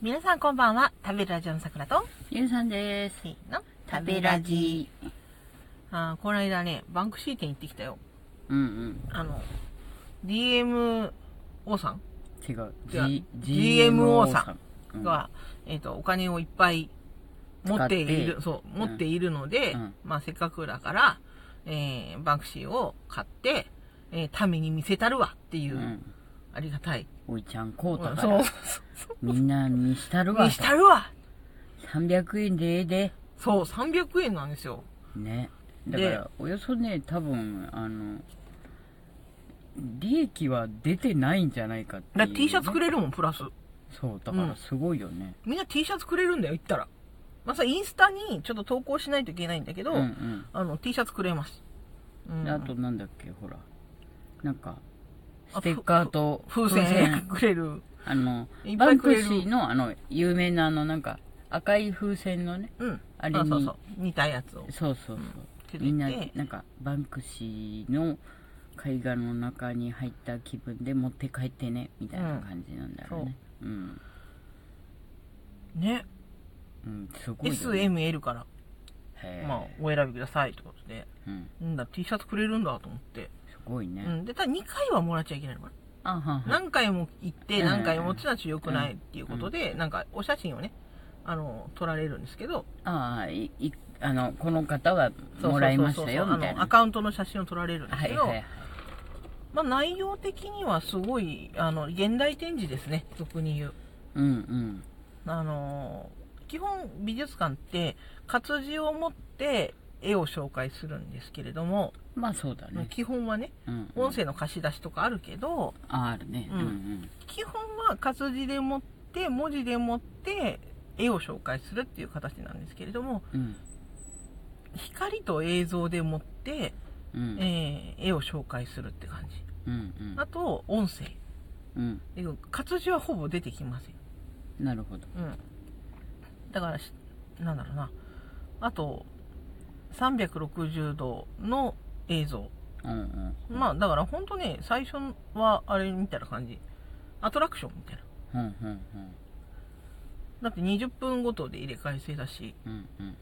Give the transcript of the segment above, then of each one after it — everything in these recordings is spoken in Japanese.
皆さんこんばんは。食べるラジオの桜と、ゆうさんです。せーの。食べラジ。あーこの間ね、バンクシー店行ってきたよ。うんうん。あの、DMO さん？違う。G、GMO さん。が、えっ、と、お金をいっぱい持っている、そう、持っているので、うんまあせっかくだから、えー、バンクシーを買って、えー、民に見せたるわっていう、うん。ありがたい。おいちゃんこうたかそうら、みんな見したるわ見。したるわ300円でええで。そう、300円なんですよ。ね。だでから、およそね、多分、あの、利益は出てないんじゃないかっていう、だから T シャツくれるもん、プラス。そう、だからすごいよね。みんな T シャツくれるんだよ、行ったら。まあさ、インスタにちょっと投稿しないといけないんだけど、うんうん。あの、T シャツくれます。うんであと、なんだっけ、ほら。なんか、あステッカーと風船くれる。あのバンクシーの、あの、有名なあの、なんか、赤い風船のね、うん。あれにそうそう。似たやつを。そうそうそう。みんな、なんか、バンクシーの絵画の中に入った気分で持って帰ってね、みたいな感じなんだろうね。うん。ね。うん、すごいよ、ね。S、M、L から、まあ、お選びくださいってことで。うん。なんだ、T シャツくれるんだと思って。すごいね。うん。で、ただ2回はもらっちゃいけないのかな。何回も行って、うん何回も持ってたら良くないっていうことで、なんか、お写真をね、あの、撮られるんですけど、ああ、い、い、あの、この方はもらいましたよ、みたいな。あのアカウントの写真を撮られるんですけど、はいはいはい。まあ、内容的にはすごい、あの、現代展示ですね、俗に言う。うんうん。あのー基本美術館って活字を持って絵を紹介するんですけれども、まあそうだね。基本はね、うん、音声の貸し出しとかあるけど、ああるね。ううんんうん。基本は活字で持って、文字で持って絵を紹介するっていう形なんですけれども、うん。光と映像で持って、うん。えー絵を紹介するって感じ。うんうんあと、音声。うん。で活字はほぼ出てきません。なるほど。うん。だからし、なんだろうな。あと、360度の映像。うんうん。まあ、だから本当ね、最初はあれみたいな感じ。アトラクションみたいな。うんうんだって20分ごとで入れ替え制だし。うん。うんうん。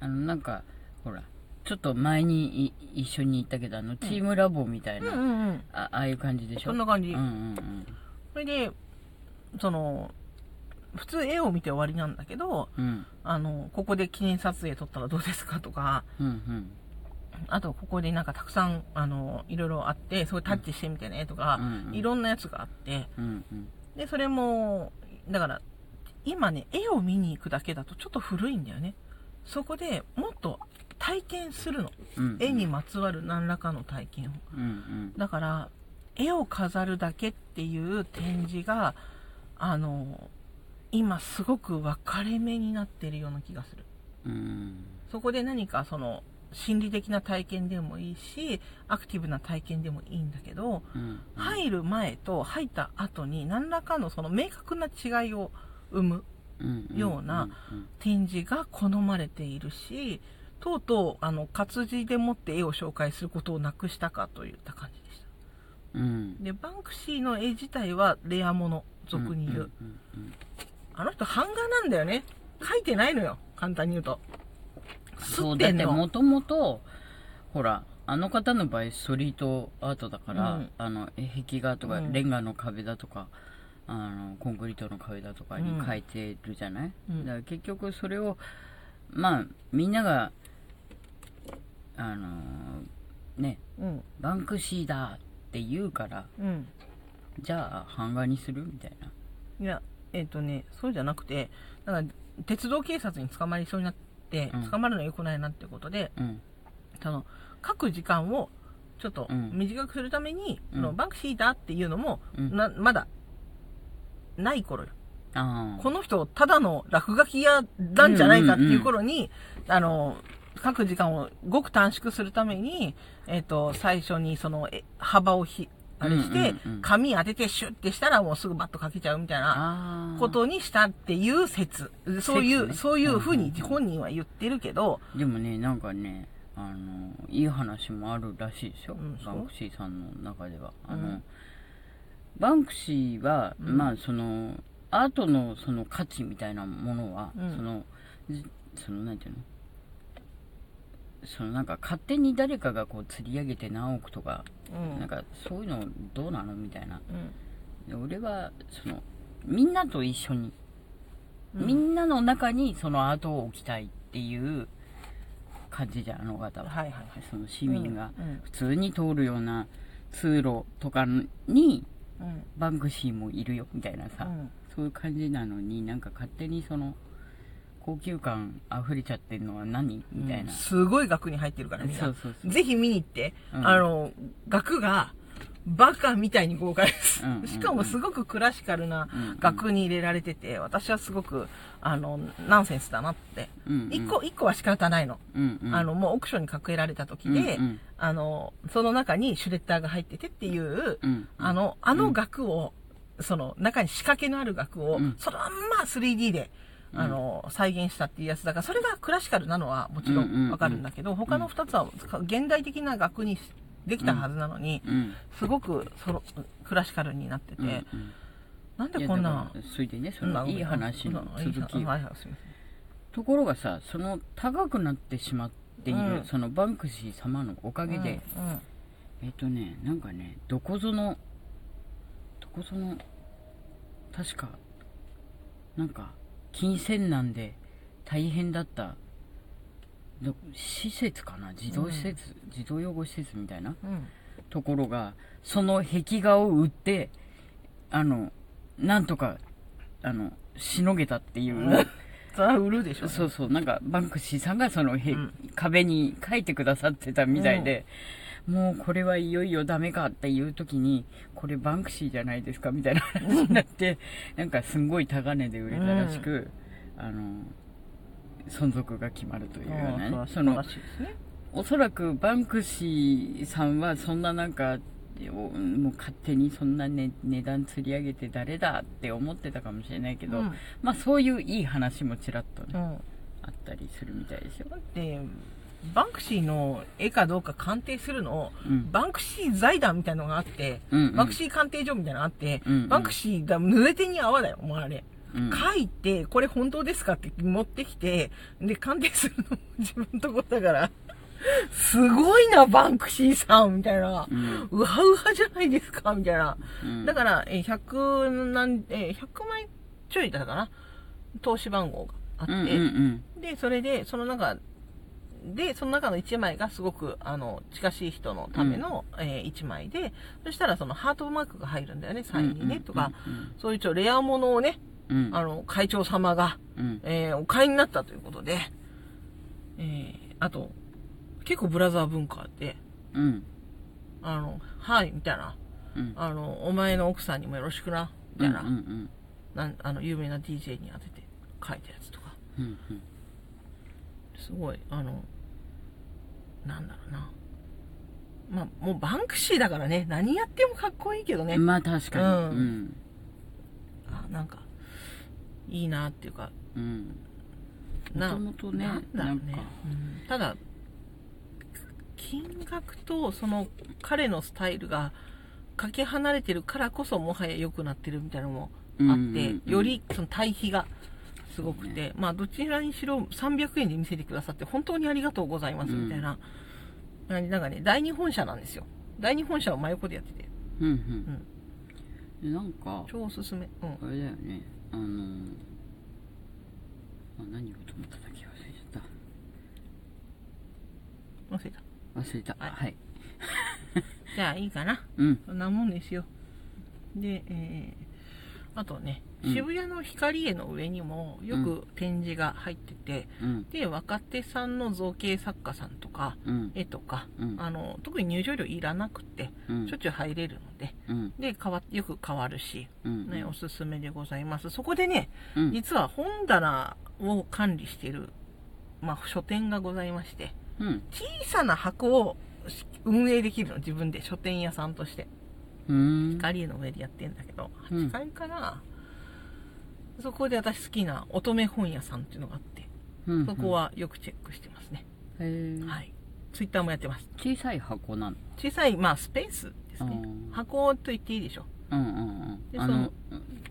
あの、なんか、ほら、ちょっと前にい一緒に行ったけど、あの、チームラボみたいな、うんうんうん。あああいう感じでしょ？そんな感じ。うんうんそれで、その、普通絵を見て終わりなんだけど、うん。うん。あの、ここで記念撮影撮ったらどうですかとか、うんうん。あとここでなんかたくさん、あの、いろいろあって、それタッチしてみてねとか、うんうんいろんなやつがあって、うんうん。で、それも、だから、今ね、絵を見に行くだけだとちょっと古いんだよね。そこでもっと体験するの。うん。絵にまつわる何らかの体験を。うんうん。だから、絵を飾るだけっていう展示が、あの、今すごく分かれ目になってるような気がする。うん。そこで何かその、心理的な体験でもいいし、アクティブな体験でもいいんだけど、うん。入る前と入った後に何らかのその明確な違いを生むうん。ような展示が好まれているし、とうとうあの活字でもって絵を紹介することをなくしたかといった感じでした。うん。で、バンクシーの絵自体はレアもの、俗に言う。うんうんうんあの人版画なんだよね。書いてないのよ、簡単に言うと。そう、吸っもともと、ほら、あの方の場合、ストリートアートだから、うん。あの、え壁画とか、うん。レンガの壁だとか、あの、コンクリートの壁だとかに書いてるじゃない、うん。だから結局それを、まあ、みんなが、あのね、うん、バンクシーだって言うから、うん。じゃあ、版画にする？みたいな。いや、えっ、とね、そうじゃなくて、だから、鉄道警察に捕まりそうになって、うん。捕まるの良くないなってことで、うん。その、書く時間を、ちょっとうん。短くするために、うん。そのバンクシーだっていうのも、うん。なまだ、ない頃よ。この人、ただの落書き屋なんじゃないかっていう頃に、あの、書く時間をごく短縮するために、えっ、と、最初にその、え幅をひ、あれして、紙当ててシュッてしたらもうすぐバッと書けちゃうみたいな。ことにしたっていう説。そういう、説ねそういうふうに本人は言ってるけど、でもね、なんかね、あの、いい話もあるらしいですよ。うんバンクシーさんの中では。あの、うんバンクシーは、うんまあ、その、アートのその価値みたいなものは、うんそのじそのなんていうの？そのなんか勝手に誰かがこう釣り上げて何億とか、うん。なんかそういうのどうなのみたいな。うん。で俺はそのみんなと一緒に、うん。みんなの中にそのアートを置きたいっていう感じじゃんあの方は、はいはいはい。その市民が。うん。普通に通るような通路とかにうん。バンクシーもいるよみたいなさ、うん。そういう感じなのになんか勝手にその高級感溢れちゃってるのは何みたいな、すごい額に入ってるからみんな。そうそうそう。ぜひ見に行って、うん。あの額がバカみたいに豪華です、うんうんうん。しかもすごくクラシカルなうんうん。額に入れられてて私はすごくあのナンセンスだなって。うんうん。一個一個は仕方ないの,、うんうん。あのもうオークションにかけられた時で、うんうん。あのその中にシュレッダーが入っててっていう、うんあのあの額を、その中に仕掛けのある額を、うん。そのまんま 3D であの、再現したっていうやつだからそれがクラシカルなのはもちろうんわかるんだけど、他の2つは現代的な額にできたはずなのに、うん。すごくそのクラシカルになってて、なんでこんなそれでねそのいい話の続き。ところがさその高くなってしまっている、うん。そのバンクシー様のおかげで、えっ、とねなんかねどこぞのどこぞの確かなんか金銭難で大変だった。ど施設かな？児童施設、児童養護施設みたいな？うん。ところがその壁画を売ってあのなんとかあのしのげたっていう、売るでしょそうそう。なんかバンクシーさんがそのへ、うん。壁に書いてくださってたみたいで、もうこれはいよいよダメかっていう時にこれバンクシーじゃないですかみたいな話になって なんかすんごい高値で売れたらしく、あの存続が決まるというようなね、うん。そのおそらくバンクシーさんはそんななんかおもう勝手にそんな、ね、値段釣り上げて誰だって思ってたかもしれないけど、うん。まあそういういい話もちらっとね、うん。あったりするみたいですよ。でバンクシーの絵かどうか鑑定するのを、うん。バンクシー財団みたいなのがあって、うんうん。バンクシー鑑定所みたいなのがあって、うんうん。バンクシーが濡れ手に粟だよ、もうあれ。うん。書いて、これ本当ですかって持ってきて、で、鑑定するのも 自分のとこだから、すごいな、バンクシーさんみたいな。うん。うはうはじゃないですかみたいな。うん。だから、えー100何、えー100枚ちょいだったかな。投資番号があって、うんうん。で、それで、その中で、その中の1枚がすごく、あの、近しい人のための、え1枚で、そしたらそのハートマークが入るんだよね、サインにね、とか、そういうちょレアものをね、うん。あの、会長様が、うん。えーお買いになったということで、えーあと、結構ブラザー文化で、うん。あの、はい、みたいな、うん。あの、お前の奥さんにもよろしくな、みたいな、うんうんなんあの、有名な DJ に当てて書いたやつとか、うんうん。すごい、あの、なんだろうな。まあ、もうバンクシーだからね、何やってもかっこいいけどね。まあ確かに。ううん。んあなんか、いいなっていうか、うん。もなともとねなんだろうね。ただ、金額とその彼のスタイルがかけ離れてるからこそもはや良くなってるみたいなのもあって、うんうんうん。よりその対比がすごくて、まあどちらにしろ300円で見せてくださって本当にありがとうございますみたいな、なんかね、第二本社なんですよ。第二本社を真横でやってて、うんうん。でなんか超おすすめ。うん。あれだよね。あのーあ何言おうと思っただけ？忘れちゃっ忘れた。た。忘れた。はい。はい。じゃあいいかな。うん。そんなもんですよ。で、えー、あとね、うん。渋谷の光絵の上にもよく展示が入ってて、うん。で、若手さんの造形作家さんとか、うん。絵とか、うん。あの、特に入場料いらなくて、うん。しょっちゅう入れるので、うん。で、変わよく変わるし、うん。ね、おすすめでございます。そこでね、うん。実は本棚を管理している、まあ、書店がございまして、うん。小さな箱を運営できるの、自分で書店屋さんとして。うん。光絵の上でやってんだけど、うん。8階かな、そこで私好きな乙女本屋さんっていうのがあって、うんそこはよくチェックしてますね。へえはい。ツイッターもやってます。小さい箱なの？小さい、まあ、スペースですね。箱と言っていいでしょ。うんうんうん。であの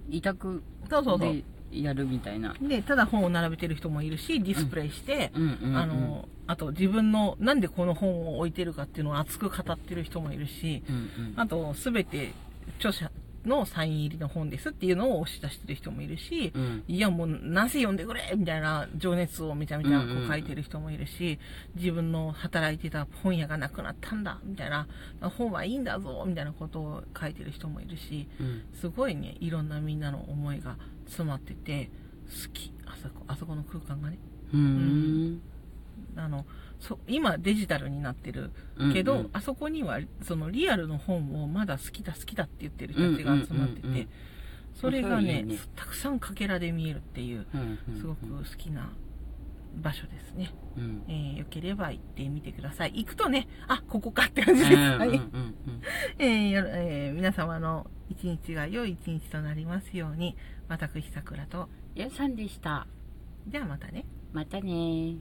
委託そうそうそう。でやるみたいな。でただ本を並べてる人もいるしディスプレイして、あのあと自分のなんでこの本を置いてるかっていうのを熱く語ってる人もいるしうんうん。あと全て著者のサイン入りの本ですっていうのを押し出してる人もいるし、うん。いやもうなぜ読んでくれみたいな情熱をめちゃめちゃこう書いてる人もいるし、自分の働いてた本屋がなくなったんだみたいな本はいいんだぞみたいなことを書いてる人もいるしうん。すごいねいろんなみんなの思いが詰まってて好き。あそこあそこの空間がね。うーん。あのそ今デジタルになってるけど、うん。うんあそこにはそのリアルの本をまだ好きだ好きだって言ってる人たちが集まってて、うんうんうん。うんそれがねね。たくさんかけらで見えるっていううんうんすごく好きな場所ですね、うん。えーよければ行ってみてください。行くとねあここかって感じです、うんうんはいうん。うんえーよえー皆様の一日が良い一日となりますように私さくらとやさんでした。ではまたね。またね